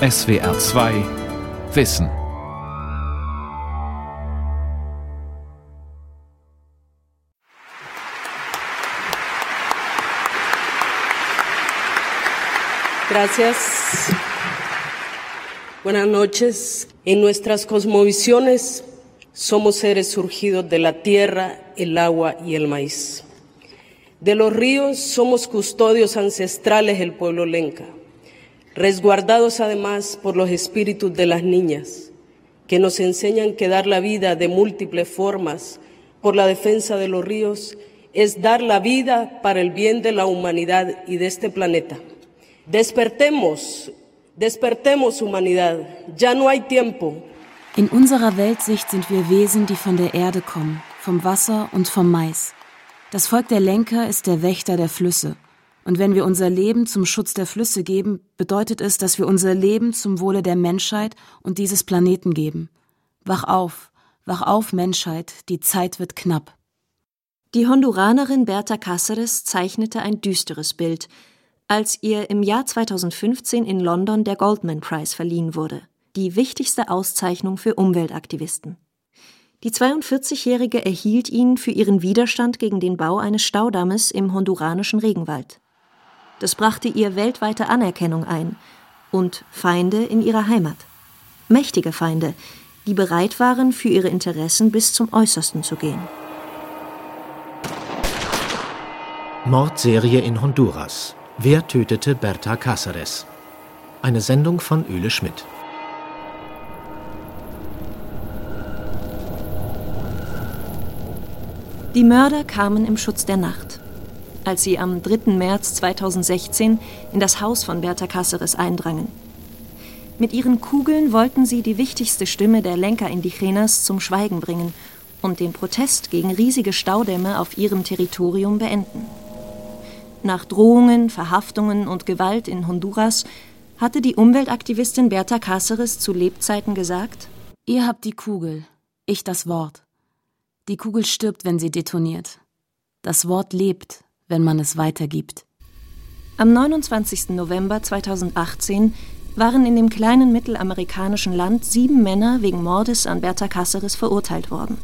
SWR 2 Wissen. Gracias. Buenas noches. En nuestras cosmovisiones somos seres surgidos de la tierra, el agua y el maíz. De los ríos somos custodios ancestrales del pueblo lenca, resguardados además por los espíritus de las niñas, que nos enseñan que dar la vida de múltiples formas por la defensa de los ríos es dar la vida para el bien de la humanidad y de este planeta. Despertemos, despertemos humanidad, ya no hay tiempo. In unserer Weltsicht sind wir Wesen, die von der Erde kommen, vom Wasser und vom Mais. Das Volk der Lenker ist der Wächter der Flüsse. Und wenn wir unser Leben zum Schutz der Flüsse geben, bedeutet es, dass wir unser Leben zum Wohle der Menschheit und dieses Planeten geben. Wach auf, wach auf, Menschheit, die Zeit wird knapp. Die Honduranerin Berta Cáceres zeichnete ein düsteres Bild, als ihr im Jahr 2015 in London der Goldman Prize verliehen wurde, die wichtigste Auszeichnung für Umweltaktivisten. Die 42-Jährige erhielt ihn für ihren Widerstand gegen den Bau eines Staudammes im honduranischen Regenwald. Das brachte ihr weltweite Anerkennung ein und Feinde in ihrer Heimat. Mächtige Feinde, die bereit waren, für ihre Interessen bis zum Äußersten zu gehen. Mordserie in Honduras. Wer tötete Berta Cáceres? Eine Sendung von Öle Schmidt. Die Mörder kamen im Schutz der Nacht. Als sie am 3. März 2016 in das Haus von Berta Cáceres eindrangen. Mit ihren Kugeln wollten sie die wichtigste Stimme der Lenker Indigenas zum Schweigen bringen und den Protest gegen riesige Staudämme auf ihrem Territorium beenden. Nach Drohungen, Verhaftungen und Gewalt in Honduras hatte die Umweltaktivistin Berta Cáceres zu Lebzeiten gesagt: Ihr habt die Kugel, ich das Wort. Die Kugel stirbt, wenn sie detoniert. Das Wort lebt, wenn man es weitergibt. Am 29. November 2018 waren in dem kleinen mittelamerikanischen Land sieben Männer wegen Mordes an Berta Cáceres verurteilt worden.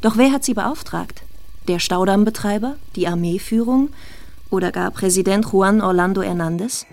Doch wer hat sie beauftragt? Der Staudammbetreiber, die Armeeführung oder gar Präsident Juan Orlando Hernández?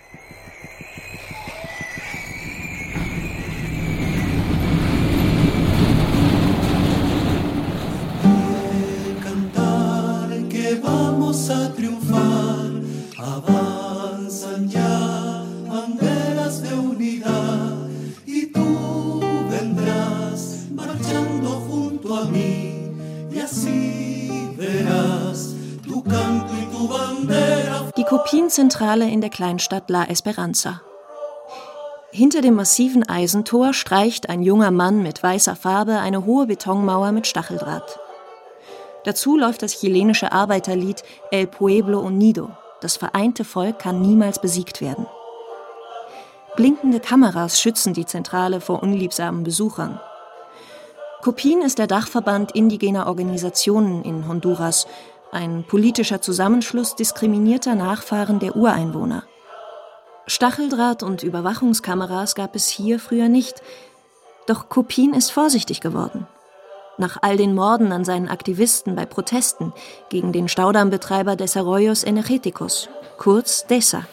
Kopienzentrale in der Kleinstadt La Esperanza. Hinter dem massiven Eisentor streicht ein junger Mann mit weißer Farbe eine hohe Betonmauer mit Stacheldraht. Dazu läuft das chilenische Arbeiterlied El Pueblo Unido. Das vereinte Volk kann niemals besiegt werden. Blinkende Kameras schützen die Zentrale vor unliebsamen Besuchern. Copin ist der Dachverband indigener Organisationen in Honduras, ein politischer Zusammenschluss diskriminierter Nachfahren der Ureinwohner. Stacheldraht und Überwachungskameras gab es hier früher nicht, doch Copin ist vorsichtig geworden. Nach all den Morden an seinen Aktivisten bei Protesten gegen den Staudammbetreiber des Arroyos Energéticos, kurz DESA.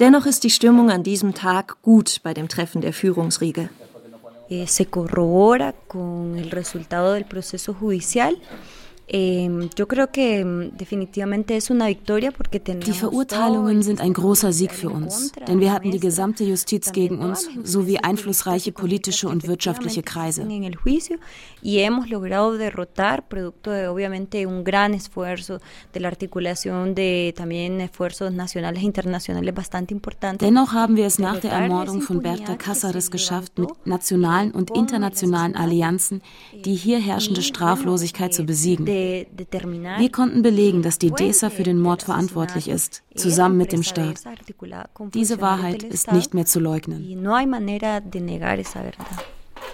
Dennoch ist die Stimmung an diesem Tag gut bei dem Treffen der Führungsriege. Eh, se corrobora con el resultado del proceso judicial Die Verurteilungen sind ein großer Sieg für uns, denn wir hatten die gesamte Justiz gegen uns sowie einflussreiche politische und wirtschaftliche Kreise. e. Dennoch haben wir es nach der Ermordung von Berta Cáceres geschafft, mit nationalen und internationalen Allianzen die hier herrschende Straflosigkeit zu besiegen. Wir konnten belegen, dass die DESA für den Mord verantwortlich ist, zusammen mit dem Staat. Diese Wahrheit ist nicht mehr zu leugnen.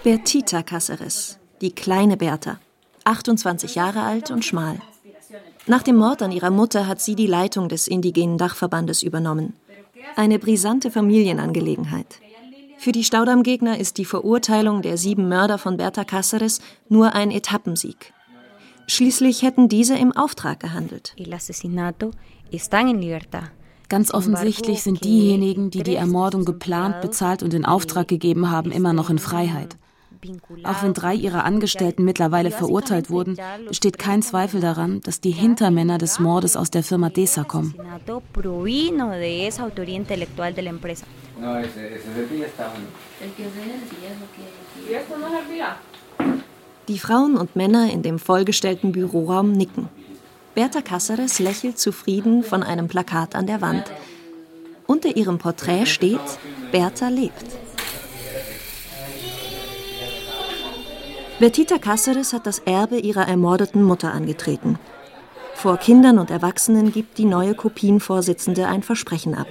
Bertita Cáceres, die kleine Berta, 28 Jahre alt und schmal. Nach dem Mord an ihrer Mutter hat sie die Leitung des indigenen Dachverbandes übernommen. Eine brisante Familienangelegenheit. Für die Staudammgegner ist die Verurteilung der sieben Mörder von Berta Cáceres nur ein Etappensieg. Schließlich hätten diese im Auftrag gehandelt. Ganz offensichtlich sind diejenigen, die die Ermordung geplant, bezahlt und in Auftrag gegeben haben, immer noch in Freiheit. Auch wenn drei ihrer Angestellten mittlerweile verurteilt wurden, besteht kein Zweifel daran, dass die Hintermänner des Mordes aus der Firma DESA kommen. Die Frauen und Männer in dem vollgestellten Büroraum nicken. Berta Cáceres lächelt zufrieden von einem Plakat an der Wand. Unter ihrem Porträt steht Berta lebt. Bertita Cáceres hat das Erbe ihrer ermordeten Mutter angetreten. Vor Kindern und Erwachsenen gibt die neue Kopien-Vorsitzende ein Versprechen ab.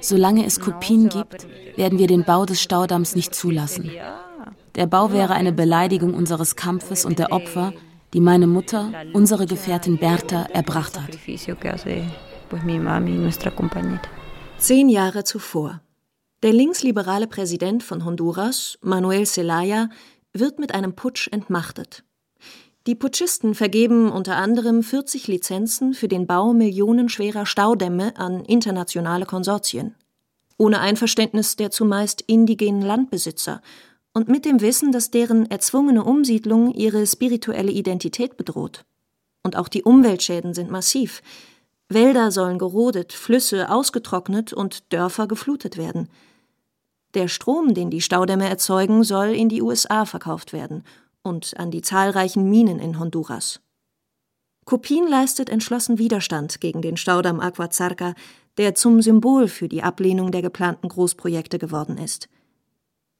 Solange es Kopien gibt, werden wir den Bau des Staudamms nicht zulassen. Der Bau wäre eine Beleidigung unseres Kampfes und der Opfer, die meine Mutter, unsere Gefährtin Berta, erbracht hat. Zehn Jahre zuvor. Der linksliberale Präsident von Honduras, Manuel Zelaya, wird mit einem Putsch entmachtet. Die Putschisten vergeben unter anderem 40 Lizenzen für den Bau millionenschwerer Staudämme an internationale Konsortien. Ohne Einverständnis der zumeist indigenen Landbesitzer und mit dem Wissen, dass deren erzwungene Umsiedlung ihre spirituelle Identität bedroht. Und auch die Umweltschäden sind massiv. Wälder sollen gerodet, Flüsse ausgetrocknet und Dörfer geflutet werden. Der Strom, den die Staudämme erzeugen, soll in die USA verkauft werden und an die zahlreichen Minen in Honduras. Kopin leistet entschlossen Widerstand gegen den Staudamm Aquazarca, der zum Symbol für die Ablehnung der geplanten Großprojekte geworden ist.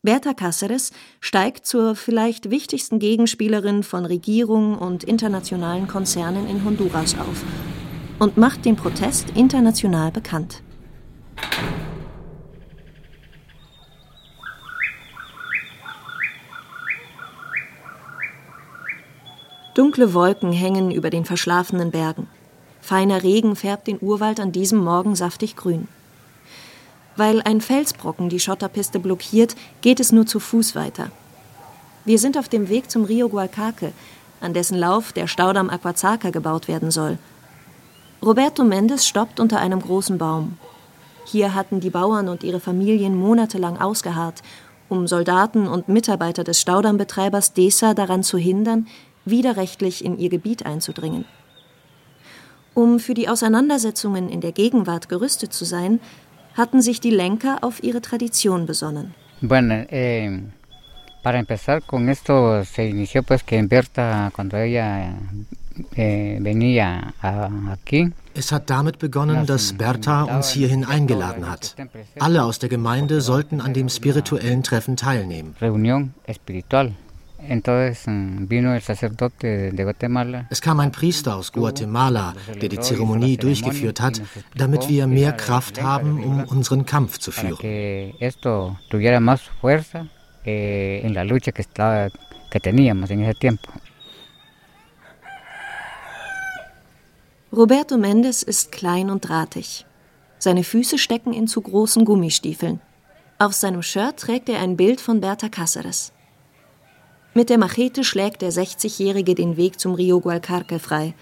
Berta Cáceres steigt zur vielleicht wichtigsten Gegenspielerin von Regierung und internationalen Konzernen in Honduras auf und macht den Protest international bekannt. Dunkle Wolken hängen über den verschlafenen Bergen. Feiner Regen färbt den Urwald an diesem Morgen saftig grün. Weil ein Felsbrocken die Schotterpiste blockiert, geht es nur zu Fuß weiter. Wir sind auf dem Weg zum Rio Gualcaque, an dessen Lauf der Staudamm Aquazaca gebaut werden soll. Roberto Mendes stoppt unter einem großen Baum. Hier hatten die Bauern und ihre Familien monatelang ausgeharrt, um Soldaten und Mitarbeiter des Staudammbetreibers DESA daran zu hindern, widerrechtlich in ihr Gebiet einzudringen. Um für die Auseinandersetzungen in der Gegenwart gerüstet zu sein, hatten sich die Lenker auf ihre Tradition besonnen. Bueno, eh, para empezar con esto se inició pues que Berta cuando ella eh, venía aquí es hat damit begonnen, dass Bertha uns hierhin eingeladen hat. Alle aus der Gemeinde sollten an dem spirituellen Treffen teilnehmen. Mm, es kam ein Priester aus Guatemala, der die Zeremonie durchgeführt hat, damit wir mehr Kraft haben, um unseren Kampf zu führen. Eh, Roberto Mendes ist klein und drahtig. Seine Füße stecken in zu großen Gummistiefeln. Auf seinem Shirt trägt er ein Bild von Berta Cáceres. Mit der Machete schlägt der 60-Jährige den Weg zum Rio Gualcarque frei.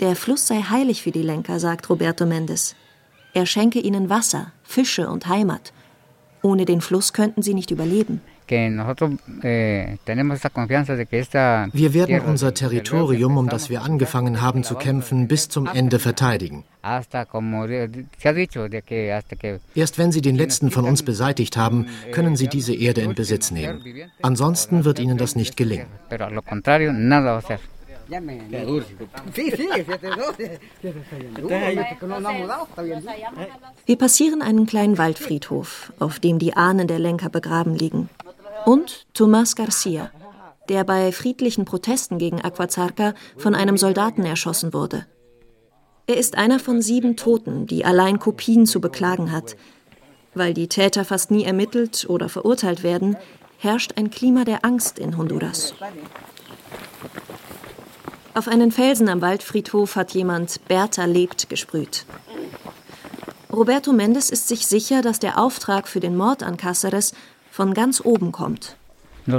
Der Fluss sei heilig für die Lenker, sagt Roberto Mendes. Er schenke ihnen Wasser, Fische und Heimat. Ohne den Fluss könnten sie nicht überleben. Eh, wir werden unser Territorium, um das wir angefangen haben zu kämpfen, bis zum Ende verteidigen. Erst wenn Sie den letzten von uns beseitigt haben, können Sie diese Erde in Besitz nehmen. Ansonsten wird Ihnen das nicht gelingen. Wir passieren einen kleinen Waldfriedhof, auf dem die Ahnen der Lenker begraben liegen und Tomás Garcia, der bei friedlichen Protesten gegen Aquazarca von einem Soldaten erschossen wurde. Er ist einer von sieben Toten, die allein Kopien zu beklagen hat. Weil die Täter fast nie ermittelt oder verurteilt werden, herrscht ein Klima der Angst in Honduras. Auf einen Felsen am Waldfriedhof hat jemand Bertha lebt gesprüht. Roberto Mendes ist sich sicher, dass der Auftrag für den Mord an Cáceres von ganz oben kommt. Die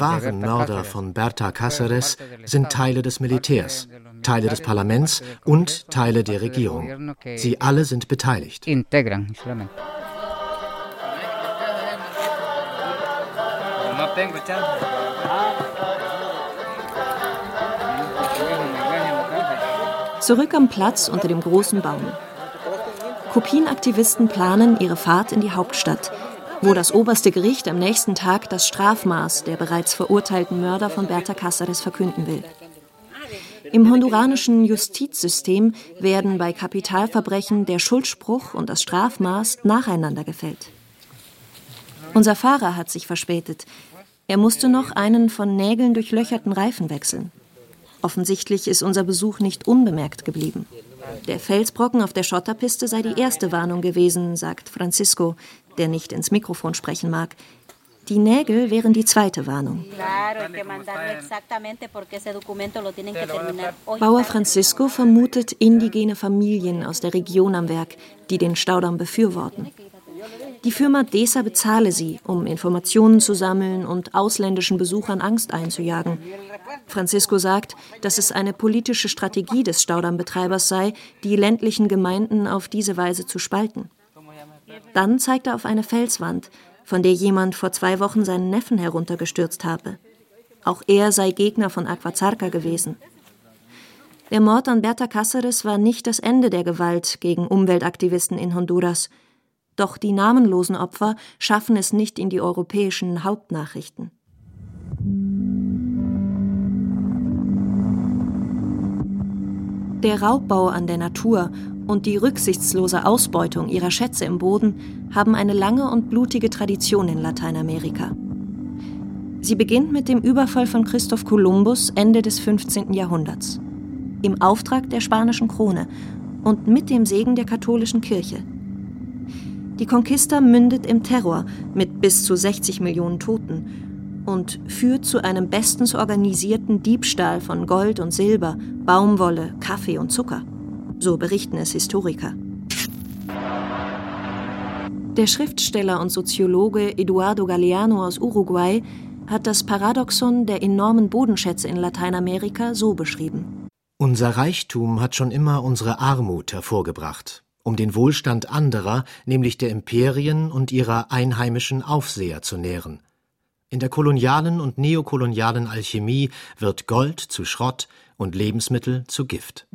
wahren Mörder von Berta Cáceres sind Teile des Militärs, Teile des Parlaments und Teile der Regierung. Sie alle sind beteiligt. Zurück am Platz unter dem großen Baum. Kopienaktivisten planen ihre Fahrt in die Hauptstadt, wo das oberste Gericht am nächsten Tag das Strafmaß der bereits verurteilten Mörder von Berta Cáceres verkünden will. Im honduranischen Justizsystem werden bei Kapitalverbrechen der Schuldspruch und das Strafmaß nacheinander gefällt. Unser Fahrer hat sich verspätet. Er musste noch einen von Nägeln durchlöcherten Reifen wechseln. Offensichtlich ist unser Besuch nicht unbemerkt geblieben. Der Felsbrocken auf der Schotterpiste sei die erste Warnung gewesen, sagt Francisco, der nicht ins Mikrofon sprechen mag. Die Nägel wären die zweite Warnung. Bauer Francisco vermutet indigene Familien aus der Region am Werk, die den Staudamm befürworten. Die Firma DESA bezahle sie, um Informationen zu sammeln und ausländischen Besuchern Angst einzujagen. Francisco sagt, dass es eine politische Strategie des Staudammbetreibers sei, die ländlichen Gemeinden auf diese Weise zu spalten. Dann zeigt er auf eine Felswand, von der jemand vor zwei Wochen seinen Neffen heruntergestürzt habe. Auch er sei Gegner von Aquazarca gewesen. Der Mord an Berta Cáceres war nicht das Ende der Gewalt gegen Umweltaktivisten in Honduras. Doch die namenlosen Opfer schaffen es nicht in die europäischen Hauptnachrichten. Der Raubbau an der Natur und die rücksichtslose Ausbeutung ihrer Schätze im Boden haben eine lange und blutige Tradition in Lateinamerika. Sie beginnt mit dem Überfall von Christoph Kolumbus Ende des 15. Jahrhunderts. Im Auftrag der spanischen Krone und mit dem Segen der katholischen Kirche. Die Conquista mündet im Terror mit bis zu 60 Millionen Toten und führt zu einem bestens organisierten Diebstahl von Gold und Silber, Baumwolle, Kaffee und Zucker. So berichten es Historiker. Der Schriftsteller und Soziologe Eduardo Galeano aus Uruguay hat das Paradoxon der enormen Bodenschätze in Lateinamerika so beschrieben. Unser Reichtum hat schon immer unsere Armut hervorgebracht um den Wohlstand anderer, nämlich der Imperien und ihrer einheimischen Aufseher zu nähren. In der kolonialen und neokolonialen Alchemie wird Gold zu Schrott und Lebensmittel zu Gift.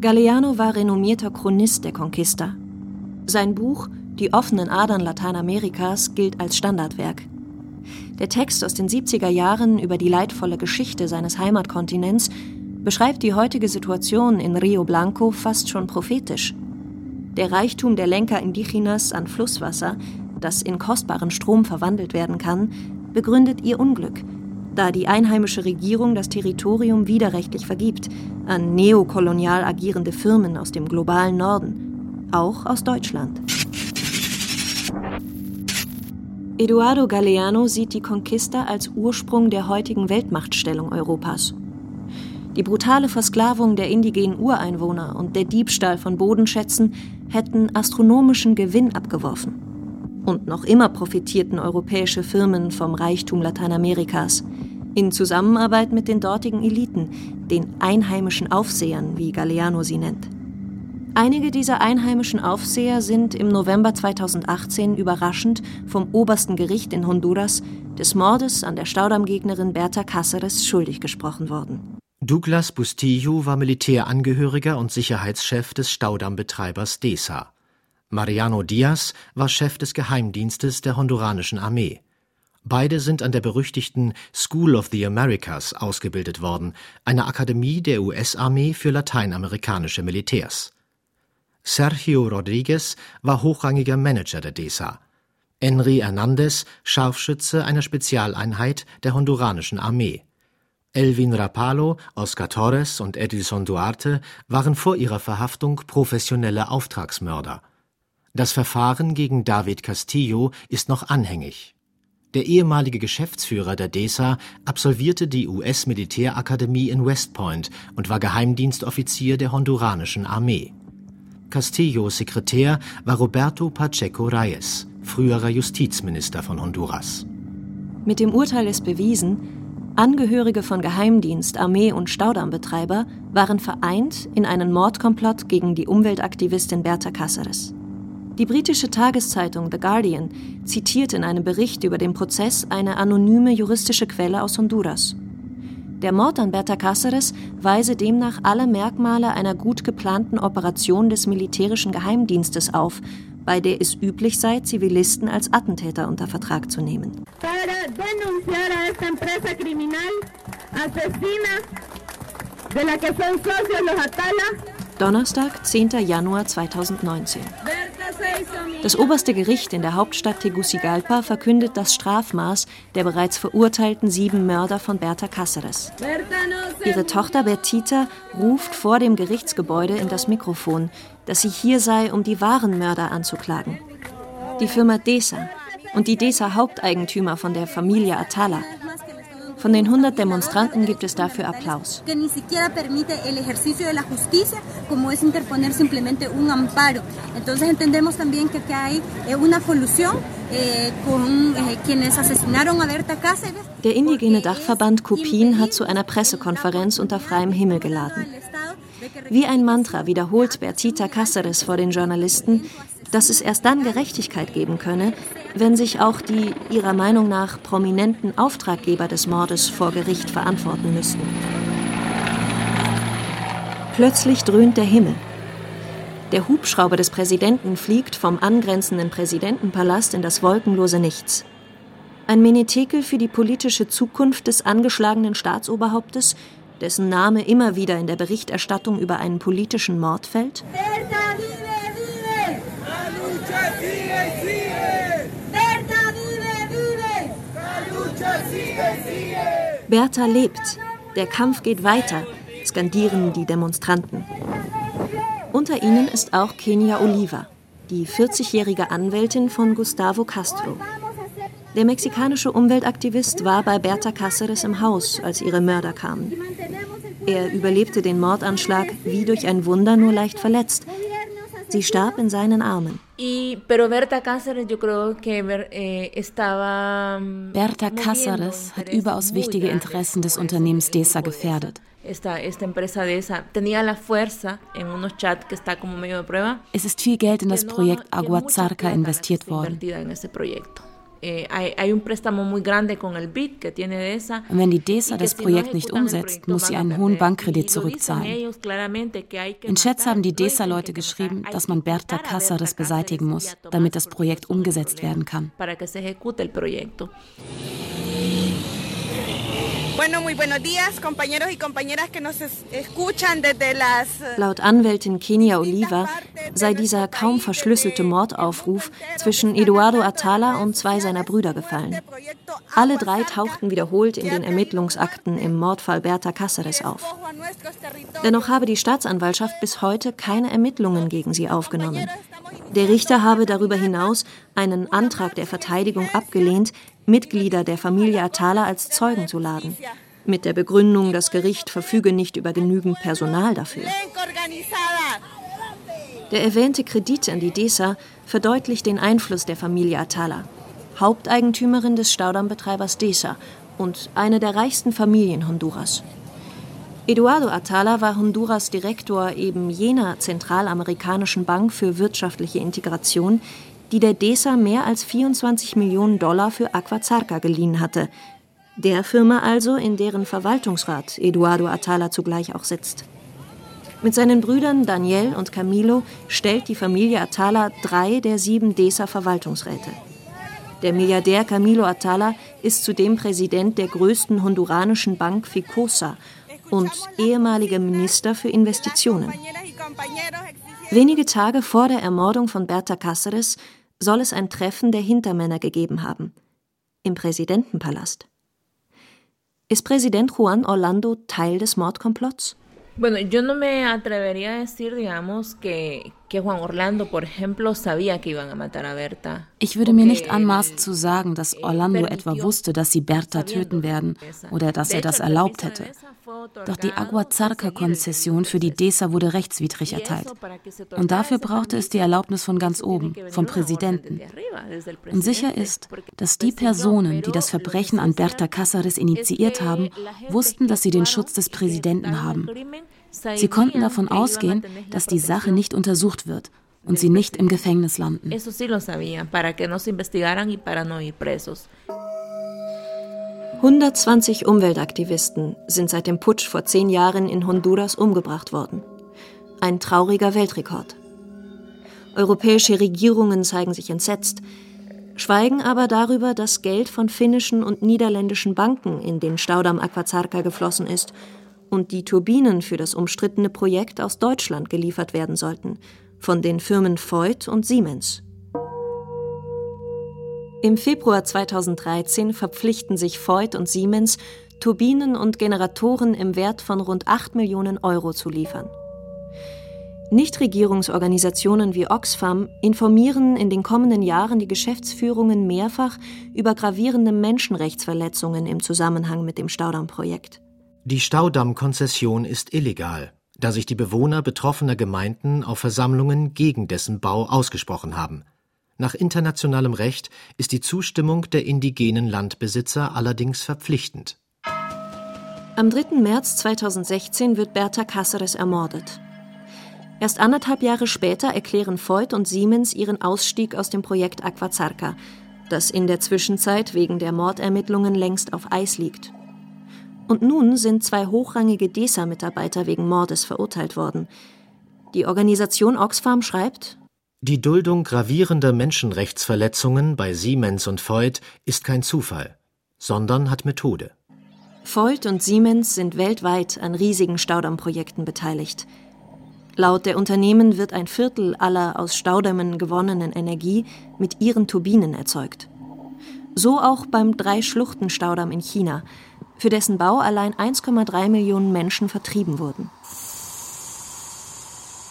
Galeano war renommierter Chronist der Conquista. Sein Buch Die offenen Adern Lateinamerikas gilt als Standardwerk. Der Text aus den 70er Jahren über die leidvolle Geschichte seines Heimatkontinents beschreibt die heutige Situation in Rio Blanco fast schon prophetisch. Der Reichtum der Lenker Indigenas an Flusswasser, das in kostbaren Strom verwandelt werden kann, begründet ihr Unglück, da die einheimische Regierung das Territorium widerrechtlich vergibt an neokolonial agierende Firmen aus dem globalen Norden, auch aus Deutschland. Eduardo Galeano sieht die Conquista als Ursprung der heutigen Weltmachtstellung Europas. Die brutale Versklavung der indigenen Ureinwohner und der Diebstahl von Bodenschätzen hätten astronomischen Gewinn abgeworfen. Und noch immer profitierten europäische Firmen vom Reichtum Lateinamerikas, in Zusammenarbeit mit den dortigen Eliten, den einheimischen Aufsehern, wie Galeano sie nennt. Einige dieser einheimischen Aufseher sind im November 2018 überraschend vom obersten Gericht in Honduras des Mordes an der Staudammgegnerin Berta Cáceres schuldig gesprochen worden. Douglas Bustillo war Militärangehöriger und Sicherheitschef des Staudammbetreibers DESA. Mariano Diaz war Chef des Geheimdienstes der honduranischen Armee. Beide sind an der berüchtigten School of the Americas ausgebildet worden, einer Akademie der US-Armee für lateinamerikanische Militärs. Sergio Rodriguez war hochrangiger Manager der DESA. Henry Hernandez Scharfschütze einer Spezialeinheit der honduranischen Armee. Elvin Rapallo, Oscar Torres und Edilson Duarte waren vor ihrer Verhaftung professionelle Auftragsmörder. Das Verfahren gegen David Castillo ist noch anhängig. Der ehemalige Geschäftsführer der DESA absolvierte die US-Militärakademie in West Point und war Geheimdienstoffizier der honduranischen Armee. Castillos Sekretär war Roberto Pacheco Reyes, früherer Justizminister von Honduras. Mit dem Urteil ist bewiesen, Angehörige von Geheimdienst, Armee und Staudammbetreiber waren vereint in einen Mordkomplott gegen die Umweltaktivistin Berta Cáceres. Die britische Tageszeitung The Guardian zitiert in einem Bericht über den Prozess eine anonyme juristische Quelle aus Honduras. Der Mord an Berta Cáceres weise demnach alle Merkmale einer gut geplanten Operation des militärischen Geheimdienstes auf, bei der es üblich sei, Zivilisten als Attentäter unter Vertrag zu nehmen. Donnerstag, 10. Januar 2019. Das oberste Gericht in der Hauptstadt Tegucigalpa verkündet das Strafmaß der bereits verurteilten sieben Mörder von Berta Cáceres. Ihre Tochter Bertita ruft vor dem Gerichtsgebäude in das Mikrofon, dass sie hier sei, um die wahren Mörder anzuklagen. Die Firma DESA und die DESA-Haupteigentümer von der Familie Atala von den 100 Demonstranten gibt es dafür Applaus. Der indigene Dachverband Kupin hat zu einer Pressekonferenz unter freiem Himmel geladen. Wie ein Mantra wiederholt Bertita Cáceres vor den Journalisten, dass es erst dann Gerechtigkeit geben könne, wenn sich auch die ihrer Meinung nach prominenten Auftraggeber des Mordes vor Gericht verantworten müssten. Plötzlich dröhnt der Himmel. Der Hubschrauber des Präsidenten fliegt vom angrenzenden Präsidentenpalast in das wolkenlose Nichts. Ein Menetekel für die politische Zukunft des angeschlagenen Staatsoberhauptes, dessen Name immer wieder in der Berichterstattung über einen politischen Mord fällt? Bertha lebt. Der Kampf geht weiter, skandieren die Demonstranten. Unter ihnen ist auch Kenia Oliva, die 40-jährige Anwältin von Gustavo Castro. Der mexikanische Umweltaktivist war bei Berta Cáceres im Haus, als ihre Mörder kamen. Er überlebte den Mordanschlag wie durch ein Wunder nur leicht verletzt. Sie starb in seinen Armen. Berta Cáceres, eh, mm, hat überaus wichtige Interessen des Unternehmens DESA gefährdet. Esta, esta empresa DESA tenía la fuerza en unos chats que está como medio de prueba. Es ist viel Geld in das Projekt Agua Zarca investiert worden. En ese proyecto. Eh, Und wenn die DESA das Projekt nicht umsetzt, muss sie einen hohen Bankkredit zurückzahlen. In Chats haben die DESA-Leute geschrieben, dass man Berta Cáceres beseitigen muss, damit das Projekt umgesetzt werden kann. Bueno, muy buenos días, compañeros y compañeras que nos escuchan desde las. Eh, Laut Anwältin Kenia Oliva sei dieser kaum verschlüsselte Mordaufruf zwischen Eduardo Atala und zwei seiner Brüder gefallen. Alle drei tauchten wiederholt in den Ermittlungsakten im Mordfall Berta Cáceres auf. Dennoch habe die Staatsanwaltschaft bis heute keine Ermittlungen gegen sie aufgenommen. Der Richter habe darüber hinaus einen Antrag der Verteidigung abgelehnt, Mitglieder der Familie Atala als Zeugen zu laden, mit der Begründung, das Gericht verfüge nicht über genügend Personal dafür. Der erwähnte Kredit an die DESA verdeutlicht den Einfluss der Familie Atala, Haupteigentümerin des Staudammbetreibers DESA und eine der reichsten Familien Honduras. Eduardo Atala war Honduras Direktor eben jener zentralamerikanischen Bank für wirtschaftliche Integration, die der DESA mehr als 24 Millionen Dollar für Aquazarca geliehen hatte. Der Firma also, in deren Verwaltungsrat Eduardo Atala zugleich auch sitzt. Mit seinen Brüdern Daniel und Camilo stellt die Familie Atala drei der sieben DESA-Verwaltungsräte. Der Milliardär Camilo Atala ist zudem Präsident der größten honduranischen Bank Ficosa und ehemaliger Minister für Investitionen. Wenige Tage vor der Ermordung von Berta Cáceres soll es ein Treffen der Hintermänner gegeben haben. Im Präsidentenpalast. Ist Präsident Juan Orlando Teil des Mordkomplotts? Bueno, yo no me atrevería a decir, digamos, que, Ich würde mir nicht anmaßen zu sagen, dass Orlando etwa wusste, dass sie Berta töten werden oder dass er das erlaubt hätte. Doch die Aguazarca-Konzession für die DESA wurde rechtswidrig erteilt. Und dafür brauchte es die Erlaubnis von ganz oben, vom Präsidenten. Und sicher ist, dass die Personen, die das Verbrechen an Berta Cáceres initiiert haben, wussten, dass sie den Schutz des Präsidenten haben. Sie konnten davon ausgehen, dass die Sache nicht untersucht wird und sie nicht im Gefängnis landen. 120 Umweltaktivisten sind seit dem Putsch vor zehn Jahren in Honduras umgebracht worden. Ein trauriger Weltrekord. Europäische Regierungen zeigen sich entsetzt, schweigen aber darüber, dass Geld von finnischen und niederländischen Banken in den Staudamm Aquazarca geflossen ist und die Turbinen für das umstrittene Projekt aus Deutschland geliefert werden sollten, von den Firmen Voigt und Siemens. Im Februar 2013 verpflichten sich Voigt und Siemens, Turbinen und Generatoren im Wert von rund 8 Millionen Euro zu liefern. Nichtregierungsorganisationen wie Oxfam informieren in den kommenden Jahren die Geschäftsführungen mehrfach über gravierende Menschenrechtsverletzungen im Zusammenhang mit dem Staudammprojekt. Die Staudammkonzession ist illegal, da sich die Bewohner betroffener Gemeinden auf Versammlungen gegen dessen Bau ausgesprochen haben. Nach internationalem Recht ist die Zustimmung der indigenen Landbesitzer allerdings verpflichtend. Am 3. März 2016 wird Berta Cáceres ermordet. Erst anderthalb Jahre später erklären Voigt und Siemens ihren Ausstieg aus dem Projekt Aquazarca, das in der Zwischenzeit wegen der Mordermittlungen längst auf Eis liegt. Und nun sind zwei hochrangige DESA-Mitarbeiter wegen Mordes verurteilt worden. Die Organisation Oxfam schreibt, die Duldung gravierender Menschenrechtsverletzungen bei Siemens und Voigt ist kein Zufall, sondern hat Methode. Voigt und Siemens sind weltweit an riesigen Staudammprojekten beteiligt. Laut der Unternehmen wird ein Viertel aller aus Staudämmen gewonnenen Energie mit ihren Turbinen erzeugt. So auch beim Drei-Schluchten-Staudamm in China, für dessen Bau allein 1,3 Millionen Menschen vertrieben wurden.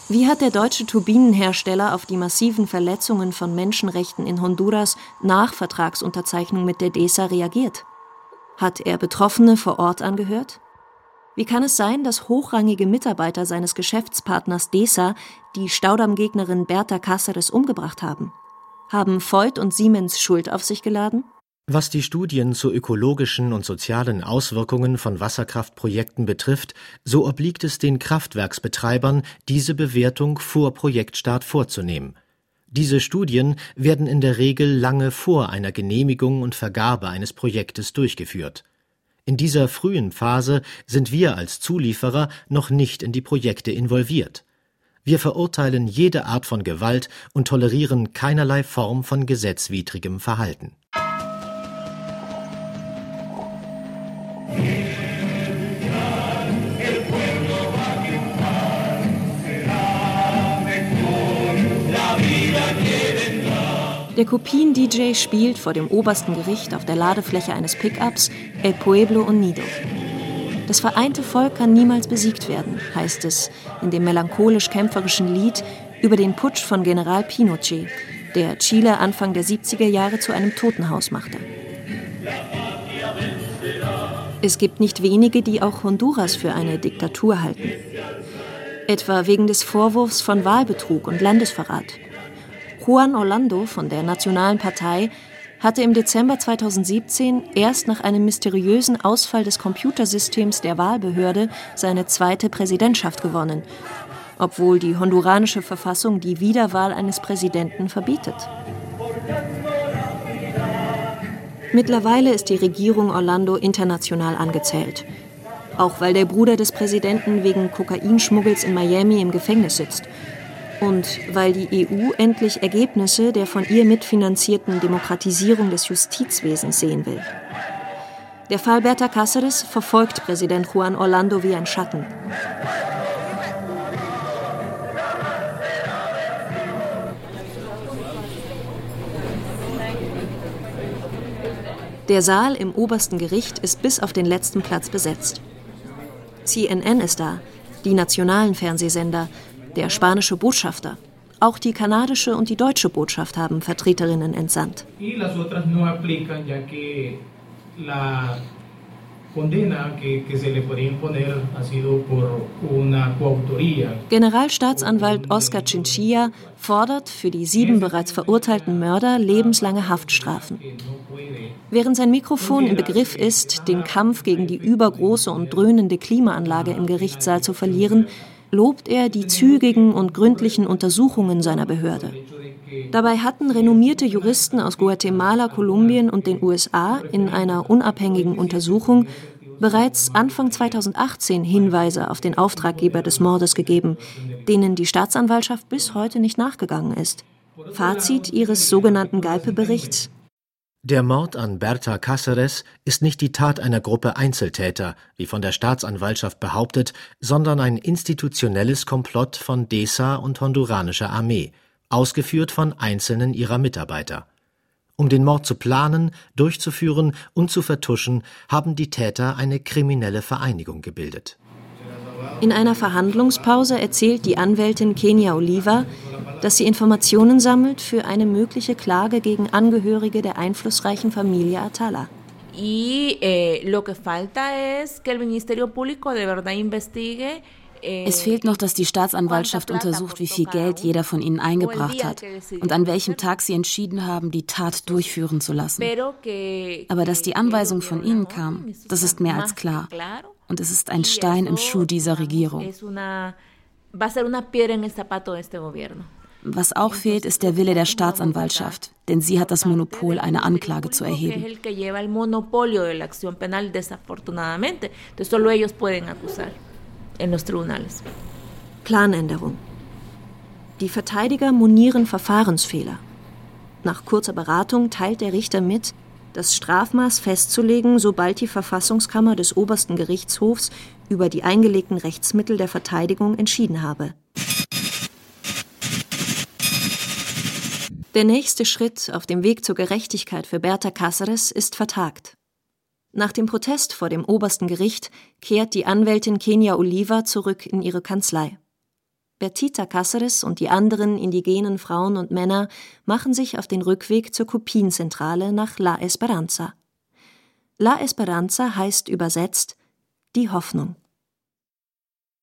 Wie hat der deutsche Turbinenhersteller auf die massiven Verletzungen von Menschenrechten in Honduras nach Vertragsunterzeichnung mit der DESA reagiert? Hat er Betroffene vor Ort angehört? Wie kann es sein, dass hochrangige Mitarbeiter seines Geschäftspartners DESA die Staudammgegnerin Berta Cáceres umgebracht haben? Haben Voigt und Siemens Schuld auf sich geladen? Was die Studien zu ökologischen und sozialen Auswirkungen von Wasserkraftprojekten betrifft, so obliegt es den Kraftwerksbetreibern, diese Bewertung vor Projektstart vorzunehmen. Diese Studien werden in der Regel lange vor einer Genehmigung und Vergabe eines Projektes durchgeführt. In dieser frühen Phase sind wir als Zulieferer noch nicht in die Projekte involviert. Wir verurteilen jede Art von Gewalt und tolerieren keinerlei Form von gesetzwidrigem Verhalten. Der Kopien-DJ spielt vor dem obersten Gericht auf der Ladefläche eines Pickups El Pueblo Unido. Das vereinte Volk kann niemals besiegt werden, heißt es in dem melancholisch-kämpferischen Lied über den Putsch von General Pinochet, der Chile Anfang der 70er Jahre zu einem Totenhaus machte. Es gibt nicht wenige, die auch Honduras für eine Diktatur halten. Etwa wegen des Vorwurfs von Wahlbetrug und Landesverrat. Juan Orlando von der Nationalen Partei hatte im Dezember 2017 erst nach einem mysteriösen Ausfall des Computersystems der Wahlbehörde seine zweite Präsidentschaft gewonnen, obwohl die honduranische Verfassung die Wiederwahl eines Präsidenten verbietet. Mittlerweile ist die Regierung Orlando international angezählt. Auch weil der Bruder des Präsidenten wegen Kokainschmuggels in Miami im Gefängnis sitzt und weil die EU endlich Ergebnisse der von ihr mitfinanzierten Demokratisierung des Justizwesens sehen will. Der Fall Berta Cáceres verfolgt Präsident Juan Orlando wie ein Schatten. Der Saal im obersten Gericht ist bis auf den letzten Platz besetzt. CNN ist da, die nationalen Fernsehsender, der spanische Botschafter, Auch die kanadische und die deutsche Botschaft haben Vertreterinnen entsandt. Generalstaatsanwalt Oscar Chinchilla fordert für die sieben bereits verurteilten Mörder lebenslange Haftstrafen. Während sein Mikrofon im Begriff ist, den Kampf gegen die übergroße und dröhnende Klimaanlage im Gerichtssaal zu verlieren, lobt er die zügigen und gründlichen Untersuchungen seiner Behörde. Dabei hatten renommierte Juristen aus Guatemala, Kolumbien und den USA in einer unabhängigen Untersuchung bereits Anfang 2018 Hinweise auf den Auftraggeber des Mordes gegeben, denen die Staatsanwaltschaft bis heute nicht nachgegangen ist. Fazit ihres sogenannten Galpe-Berichts der Mord an Berta Cáceres ist nicht die Tat einer Gruppe Einzeltäter, wie von der Staatsanwaltschaft behauptet, sondern ein institutionelles Komplott von DESA und honduranischer Armee, ausgeführt von einzelnen ihrer Mitarbeiter. Um den Mord zu planen, durchzuführen und zu vertuschen, haben die Täter eine kriminelle Vereinigung gebildet. In einer Verhandlungspause erzählt die Anwältin Kenia Oliva, dass sie Informationen sammelt für eine mögliche Klage gegen Angehörige der einflussreichen Familie Atala. Eh, eh, es fehlt noch, dass die Staatsanwaltschaft untersucht, wie viel Geld jeder von ihnen eingebracht hat und an welchem Tag sie entschieden haben, die Tat durchführen zu lassen. Aber dass die Anweisung von ihnen kam, das ist mehr als klar. Und es ist ein Stein im Schuh dieser Regierung. Was auch fehlt, ist der Wille der Staatsanwaltschaft, denn sie hat das Monopol, eine Anklage zu erheben. Planänderung. Die Verteidiger monieren Verfahrensfehler. Nach kurzer Beratung teilt der Richter mit, das Strafmaß festzulegen, sobald die Verfassungskammer des obersten Gerichtshofs über die eingelegten Rechtsmittel der Verteidigung entschieden habe. Der nächste Schritt auf dem Weg zur Gerechtigkeit für Berta Cáceres ist vertagt. Nach dem Protest vor dem obersten Gericht kehrt die Anwältin Kenia Oliva zurück in ihre Kanzlei. Bertita Cáceres und die anderen indigenen Frauen und Männer machen sich auf den Rückweg zur Kopienzentrale nach La Esperanza. La Esperanza heißt übersetzt die Hoffnung.